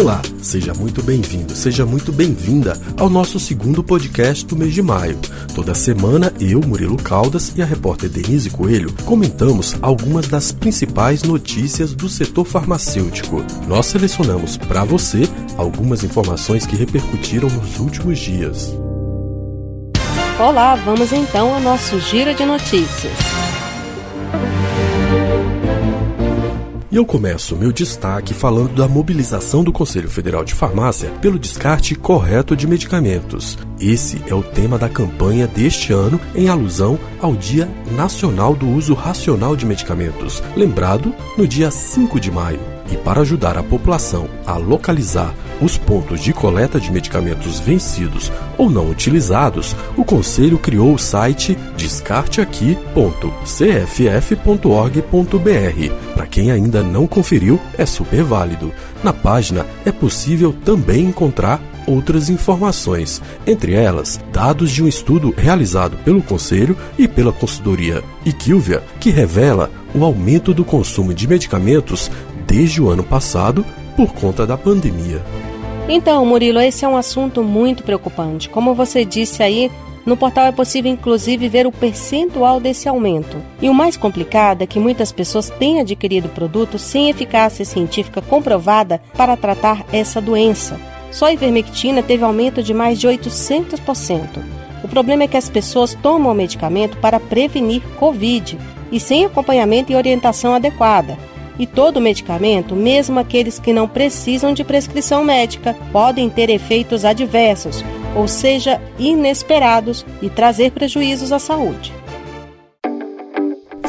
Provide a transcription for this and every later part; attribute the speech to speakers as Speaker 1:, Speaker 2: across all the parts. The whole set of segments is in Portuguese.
Speaker 1: Olá, seja muito bem-vindo, seja muito bem-vinda ao nosso segundo podcast do mês de maio. Toda semana, eu, Murilo Caldas e a repórter Denise Coelho comentamos algumas das principais notícias do setor farmacêutico. Nós selecionamos para você algumas informações que repercutiram nos últimos dias.
Speaker 2: Olá, vamos então ao nosso giro de notícias.
Speaker 1: E eu começo meu destaque falando da mobilização do Conselho Federal de Farmácia pelo descarte correto de medicamentos. Esse é o tema da campanha deste ano em alusão ao Dia Nacional do Uso Racional de Medicamentos, lembrado no dia 5 de maio. E para ajudar a população a localizar os pontos de coleta de medicamentos vencidos ou não utilizados, o Conselho criou o site descarteaqui.cff.org.br. Para quem ainda não conferiu, é super válido. Na página é possível também encontrar outras informações, entre elas dados de um estudo realizado pelo Conselho e pela consultoria Equilvia, que revela o aumento do consumo de medicamentos desde o ano passado por conta da pandemia.
Speaker 2: Então, Murilo, esse é um assunto muito preocupante. Como você disse aí, no portal é possível inclusive ver o percentual desse aumento. E o mais complicado é que muitas pessoas têm adquirido produtos sem eficácia científica comprovada para tratar essa doença. Só a ivermectina teve aumento de mais de 800%. O problema é que as pessoas tomam o medicamento para prevenir Covid e sem acompanhamento e orientação adequada. E todo medicamento, mesmo aqueles que não precisam de prescrição médica, podem ter efeitos adversos, ou seja, inesperados, e trazer prejuízos à saúde.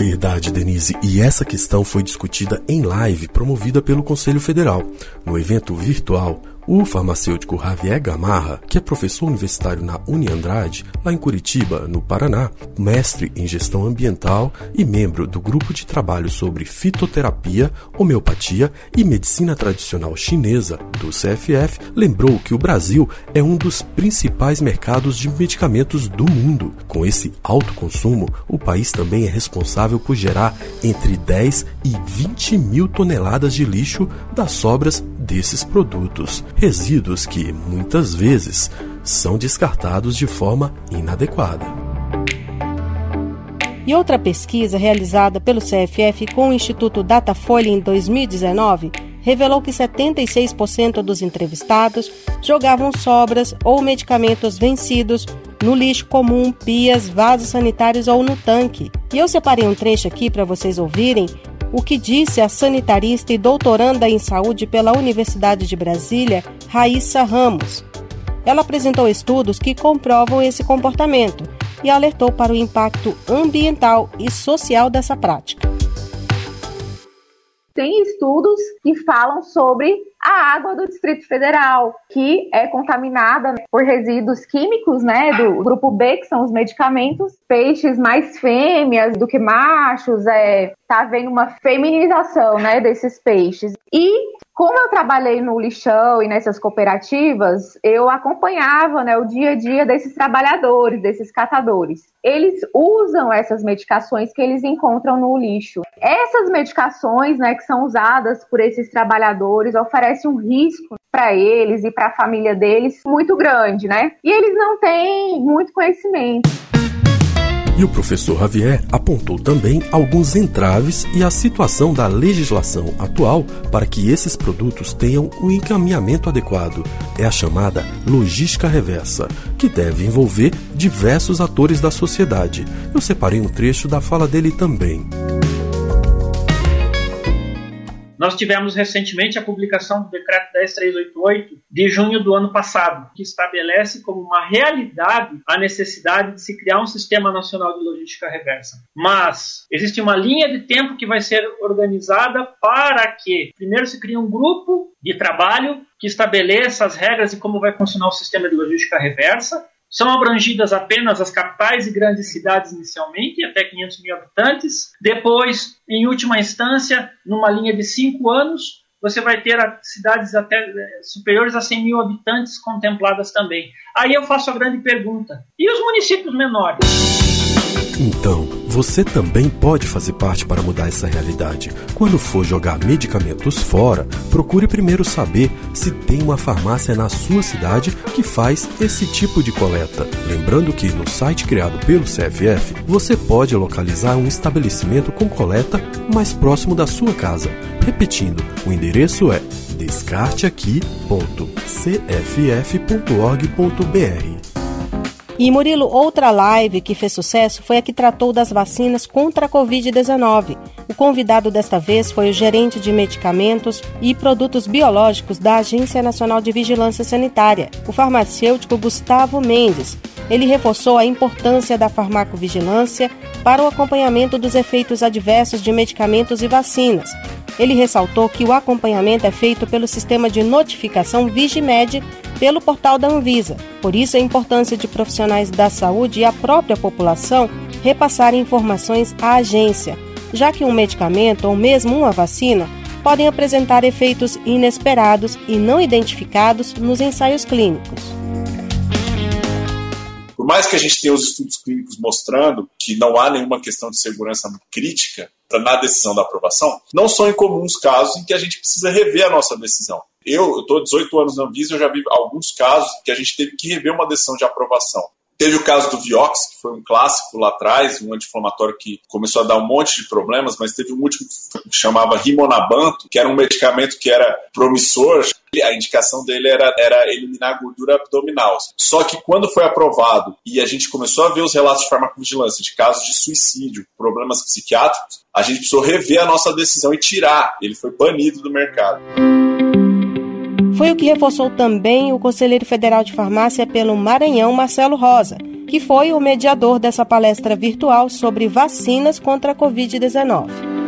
Speaker 1: Verdade, Denise. E essa questão foi discutida em live promovida pelo Conselho Federal. No evento virtual, o farmacêutico Javier Gamarra, que é professor universitário na Uniandrade, lá em Curitiba, no Paraná, mestre em gestão ambiental e membro do grupo de trabalho sobre fitoterapia, homeopatia e medicina tradicional chinesa do CFF, lembrou que o Brasil é um dos principais mercados de medicamentos do mundo. Com esse alto consumo, o país também é responsável por gerar entre 10 e 20 mil toneladas de lixo das sobras desses produtos, resíduos que, muitas vezes, são descartados de forma inadequada.
Speaker 2: E outra pesquisa realizada pelo CFF com o Instituto Datafolha em 2019 revelou que 76% dos entrevistados jogavam sobras ou medicamentos vencidos no lixo comum, pias, vasos sanitários ou no tanque. E eu separei um trecho aqui para vocês ouvirem o que disse a sanitarista e doutoranda em saúde pela Universidade de Brasília, Raíssa Ramos. Ela apresentou estudos que comprovam esse comportamento e alertou para o impacto ambiental e social dessa prática.
Speaker 3: Tem estudos que falam sobre a água do Distrito Federal, que é contaminada por resíduos químicos, né, do grupo B, que são os medicamentos, peixes mais fêmeas do que machos, é, tá havendo uma feminização, né, desses peixes. E como eu trabalhei no lixão e nessas cooperativas, eu acompanhava né, o dia a dia desses trabalhadores, desses catadores. Eles usam essas medicações que eles encontram no lixo. Essas medicações, né, que são usadas por esses trabalhadores, oferecem um risco para eles e para a família deles muito grande, né? E eles não têm muito conhecimento.
Speaker 1: E o professor Javier apontou também alguns entraves e a situação da legislação atual para que esses produtos tenham um encaminhamento adequado. É a chamada logística reversa, que deve envolver diversos atores da sociedade. Eu separei um trecho da fala dele também.
Speaker 4: Nós tivemos recentemente a publicação do decreto 10388 de junho do ano passado, que estabelece como uma realidade a necessidade de se criar um sistema nacional de logística reversa. Mas existe uma linha de tempo que vai ser organizada para que primeiro se crie um grupo de trabalho que estabeleça as regras de como vai funcionar o sistema de logística reversa, são abrangidas apenas as capitais e grandes cidades inicialmente, até 500 mil habitantes. Depois, em última instância, numa linha de cinco anos, você vai ter cidades até é, superiores a 100 mil habitantes contempladas também. Aí eu faço a grande pergunta: e os municípios menores?
Speaker 1: Então, você também pode fazer parte para mudar essa realidade. Quando for jogar medicamentos fora, procure primeiro saber se tem uma farmácia na sua cidade que faz esse tipo de coleta. Lembrando que no site criado pelo CFF, você pode localizar um estabelecimento com coleta mais próximo da sua casa. Repetindo, o endereço é descarteaqui.cff.org.br.
Speaker 2: E Murilo, outra live que fez sucesso foi a que tratou das vacinas contra a Covid-19. O convidado desta vez foi o gerente de medicamentos e produtos biológicos da Agência Nacional de Vigilância Sanitária, o farmacêutico Gustavo Mendes. Ele reforçou a importância da farmacovigilância para o acompanhamento dos efeitos adversos de medicamentos e vacinas. Ele ressaltou que o acompanhamento é feito pelo sistema de notificação Vigimed pelo portal da Anvisa. Por isso, a importância de profissionais da saúde e a própria população repassarem informações à agência, já que um medicamento ou mesmo uma vacina podem apresentar efeitos inesperados e não identificados nos ensaios clínicos.
Speaker 5: Por mais que a gente tenha os estudos clínicos mostrando que não há nenhuma questão de segurança crítica na decisão da aprovação, não são incomuns casos em que a gente precisa rever a nossa decisão. Eu estou 18 anos na Anvisa, eu já vi alguns casos que a gente teve que rever uma decisão de aprovação. Teve o caso do Vioxx, que foi um clássico lá atrás, um anti-inflamatório que começou a dar um monte de problemas, mas teve um último que chamava Rimonabanto, que era um medicamento que era promissor. A indicação dele era, era eliminar a gordura abdominal. Só que quando foi aprovado e a gente começou a ver os relatos de farmacovigilância de casos de suicídio, problemas psiquiátricos, a gente precisou rever a nossa decisão e tirar. Ele foi banido do mercado.
Speaker 2: Foi o que reforçou também o conselheiro federal de farmácia pelo Maranhão, Marcelo Rosa, que foi o mediador dessa palestra virtual sobre vacinas contra a Covid-19.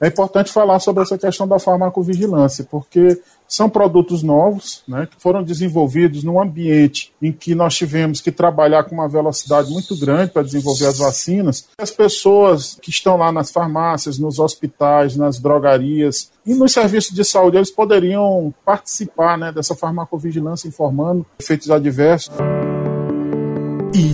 Speaker 6: É importante falar sobre essa questão da farmacovigilância, porque são produtos novos, né, que foram desenvolvidos num ambiente em que nós tivemos que trabalhar com uma velocidade muito grande para desenvolver as vacinas. As pessoas que estão lá nas farmácias, nos hospitais, nas drogarias e nos serviços de saúde, eles poderiam participar né, dessa farmacovigilância informando efeitos adversos.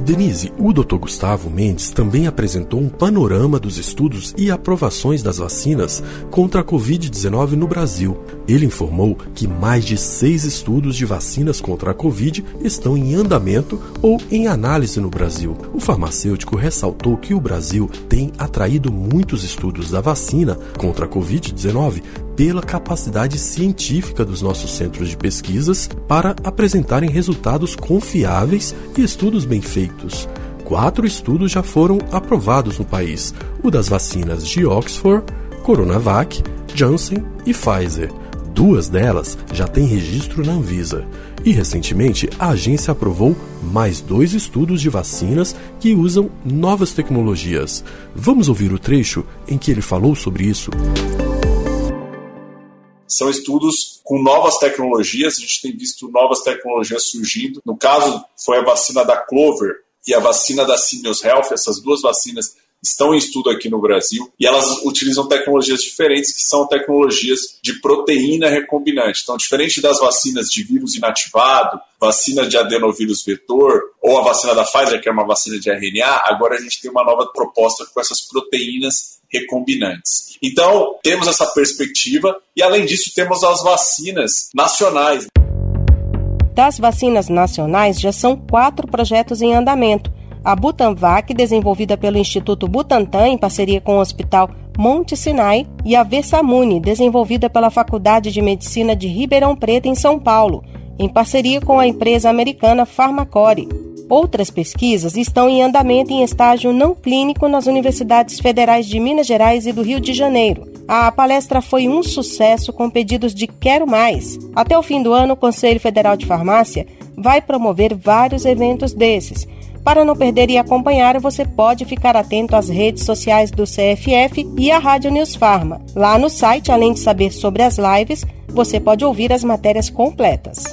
Speaker 1: Denise, o Dr. Gustavo Mendes também apresentou um panorama dos estudos e aprovações das vacinas contra a Covid-19 no Brasil. Ele informou que mais de seis estudos de vacinas contra a Covid estão em andamento ou em análise no Brasil. O farmacêutico ressaltou que o Brasil tem atraído muitos estudos da vacina contra a Covid-19 pela capacidade científica dos nossos centros de pesquisas para apresentarem resultados confiáveis e estudos bem feitos. Quatro estudos já foram aprovados no país: o das vacinas de Oxford, Coronavac, Janssen e Pfizer. Duas delas já têm registro na Anvisa. E recentemente a agência aprovou mais dois estudos de vacinas que usam novas tecnologias. Vamos ouvir o trecho em que ele falou sobre isso
Speaker 5: são estudos com novas tecnologias, a gente tem visto novas tecnologias surgindo. No caso, foi a vacina da Clover e a vacina da Simios Health, essas duas vacinas estão em estudo aqui no Brasil e elas utilizam tecnologias diferentes que são tecnologias de proteína recombinante. Então, diferente das vacinas de vírus inativado, vacina de adenovírus vetor ou a vacina da Pfizer, que é uma vacina de RNA, agora a gente tem uma nova proposta com essas proteínas recombinantes. Então, temos essa perspectiva e, além disso, temos as vacinas nacionais.
Speaker 2: Das vacinas nacionais, já são quatro projetos em andamento. A Butanvac, desenvolvida pelo Instituto Butantan em parceria com o Hospital Monte Sinai, e a Versamune, desenvolvida pela Faculdade de Medicina de Ribeirão Preto, em São Paulo, em parceria com a empresa americana Pharmacore. Outras pesquisas estão em andamento em estágio não clínico nas universidades federais de Minas Gerais e do Rio de Janeiro. A palestra foi um sucesso com pedidos de quero mais. Até o fim do ano, o Conselho Federal de Farmácia vai promover vários eventos desses. Para não perder e acompanhar, você pode ficar atento às redes sociais do CFF e à Rádio News Farma. Lá no site, além de saber sobre as lives, você pode ouvir as matérias completas.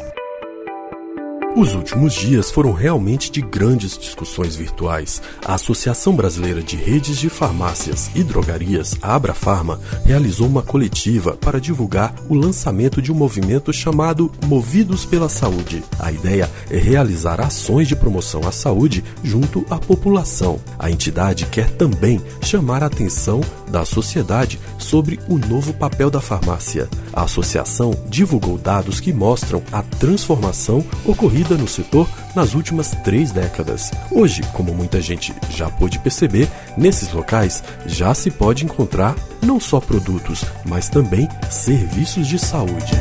Speaker 1: Os últimos dias foram realmente de grandes discussões virtuais. A Associação Brasileira de Redes de Farmácias e Drogarias, Abrafarma, realizou uma coletiva para divulgar o lançamento de um movimento chamado Movidos pela Saúde. A ideia é realizar ações de promoção à saúde junto à população. A entidade quer também chamar a atenção da sociedade sobre o novo papel da farmácia. A associação divulgou dados que mostram a transformação ocorrida no setor nas últimas três décadas. Hoje, como muita gente já pôde perceber, nesses locais já se pode encontrar não só produtos, mas também serviços de saúde.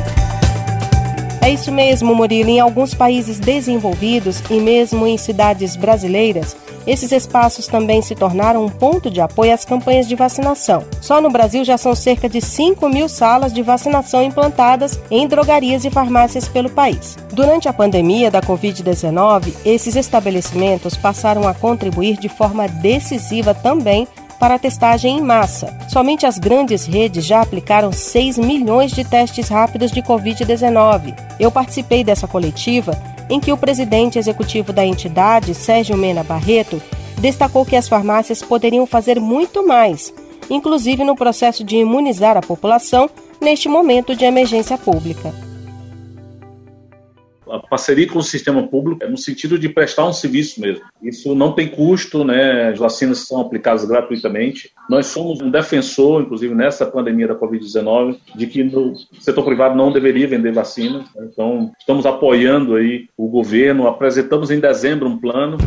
Speaker 2: É isso mesmo, Murilo. Em alguns países desenvolvidos e mesmo em cidades brasileiras, esses espaços também se tornaram um ponto de apoio às campanhas de vacinação. Só no Brasil já são cerca de 5 mil salas de vacinação implantadas em drogarias e farmácias pelo país. Durante a pandemia da Covid-19, esses estabelecimentos passaram a contribuir de forma decisiva também para a testagem em massa. Somente as grandes redes já aplicaram 6 milhões de testes rápidos de Covid-19. Eu participei dessa coletiva em que o presidente executivo da entidade, Sérgio Mena Barreto, destacou que as farmácias poderiam fazer muito mais, inclusive no processo de imunizar a população neste momento de emergência pública
Speaker 7: a parceria com o sistema público é no sentido de prestar um serviço mesmo. Isso não tem custo, né? As vacinas são aplicadas gratuitamente. Nós somos um defensor, inclusive nessa pandemia da Covid-19, de que no setor privado não deveria vender vacinas. Então, estamos apoiando aí o governo. Apresentamos em dezembro um plano.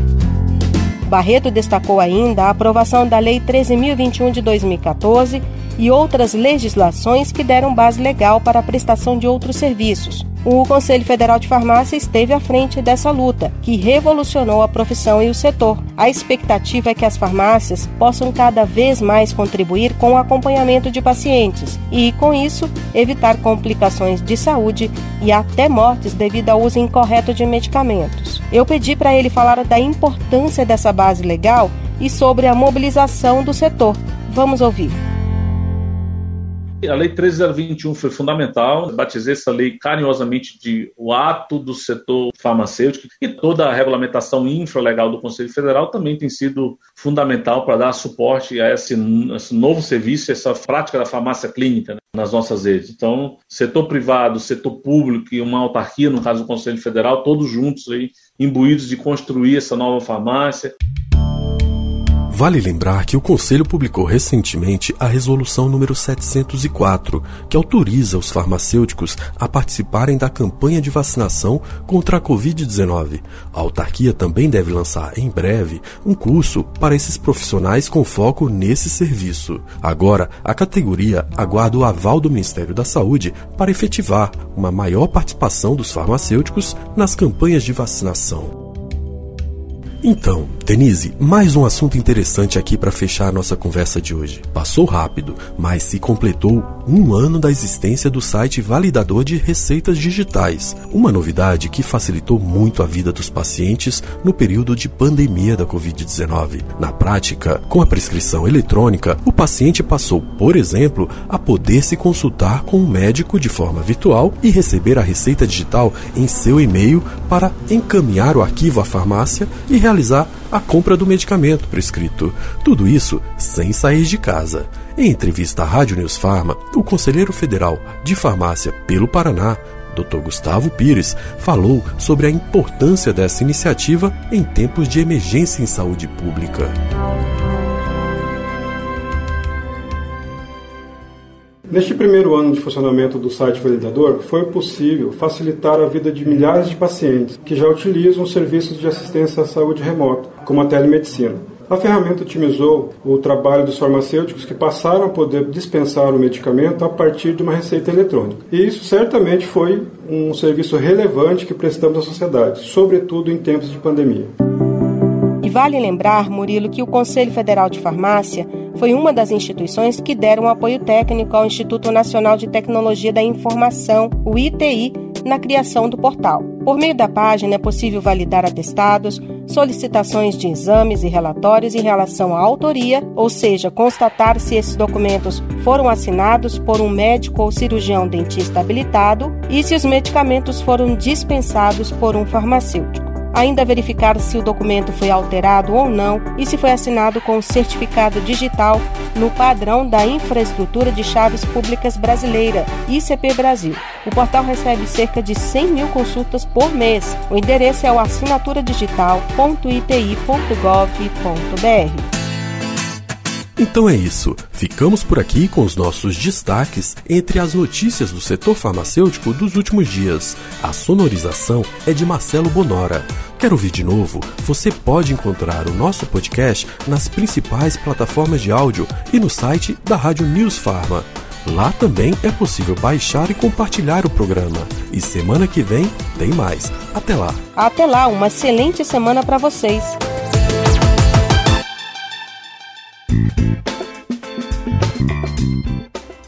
Speaker 2: Barreto destacou ainda a aprovação da Lei 13.021 de 2014 e outras legislações que deram base legal para a prestação de outros serviços. O Conselho Federal de Farmácia esteve à frente dessa luta, que revolucionou a profissão e o setor. A expectativa é que as farmácias possam cada vez mais contribuir com o acompanhamento de pacientes e, com isso, evitar complicações de saúde e até mortes devido ao uso incorreto de medicamentos. Eu pedi para ele falar da importância dessa base legal e sobre a mobilização do setor. Vamos ouvir.
Speaker 7: A Lei 13021 foi fundamental. Batizei essa lei carinhosamente de o ato do setor farmacêutico e toda a regulamentação infralegal do Conselho Federal também tem sido fundamental para dar suporte a esse, esse novo serviço, essa prática da farmácia clínica né, nas nossas redes. Então, setor privado, setor público e uma autarquia, no caso do Conselho Federal, todos juntos aí, imbuídos de construir essa nova farmácia.
Speaker 1: Vale lembrar que o Conselho publicou recentemente a Resolução número 704, que autoriza os farmacêuticos a participarem da campanha de vacinação contra a Covid-19. A autarquia também deve lançar em breve um curso para esses profissionais com foco nesse serviço. Agora, a categoria aguarda o aval do Ministério da Saúde para efetivar uma maior participação dos farmacêuticos nas campanhas de vacinação. Então, Denise, mais um assunto interessante aqui para fechar a nossa conversa de hoje. Passou rápido, mas se completou um ano da existência do site validador de receitas digitais, uma novidade que facilitou muito a vida dos pacientes no período de pandemia da Covid-19. Na prática, com a prescrição eletrônica, o paciente passou, por exemplo, a poder se consultar com um médico de forma virtual e receber a receita digital em seu e-mail para encaminhar o arquivo à farmácia e realizar a compra do medicamento prescrito. Tudo isso sem sair de casa. Em entrevista à Rádio News Pharma, o conselheiro federal de farmácia pelo Paraná, Dr. Gustavo Pires, falou sobre a importância dessa iniciativa em tempos de emergência em saúde pública.
Speaker 8: Neste primeiro ano de funcionamento do site validador, foi possível facilitar a vida de milhares de pacientes que já utilizam serviços de assistência à saúde remoto, como a telemedicina. A ferramenta otimizou o trabalho dos farmacêuticos que passaram a poder dispensar o medicamento a partir de uma receita eletrônica. E isso certamente foi um serviço relevante que prestamos à sociedade, sobretudo em tempos de pandemia.
Speaker 2: Vale lembrar, Murilo, que o Conselho Federal de Farmácia foi uma das instituições que deram apoio técnico ao Instituto Nacional de Tecnologia da Informação, o ITI, na criação do portal. Por meio da página é possível validar atestados, solicitações de exames e relatórios em relação à autoria, ou seja, constatar se esses documentos foram assinados por um médico ou cirurgião dentista habilitado e se os medicamentos foram dispensados por um farmacêutico ainda verificar se o documento foi alterado ou não e se foi assinado com certificado digital no padrão da Infraestrutura de Chaves Públicas Brasileira, ICP Brasil. O portal recebe cerca de 100 mil consultas por mês. O endereço é o assinaturadigital.iti.gov.br.
Speaker 1: Então é isso. Ficamos por aqui com os nossos destaques entre as notícias do setor farmacêutico dos últimos dias. A sonorização é de Marcelo Bonora. Quer ouvir de novo? Você pode encontrar o nosso podcast nas principais plataformas de áudio e no site da Rádio News Farma. Lá também é possível baixar e compartilhar o programa. E semana que vem tem mais. Até lá.
Speaker 2: Até lá, uma excelente semana para vocês.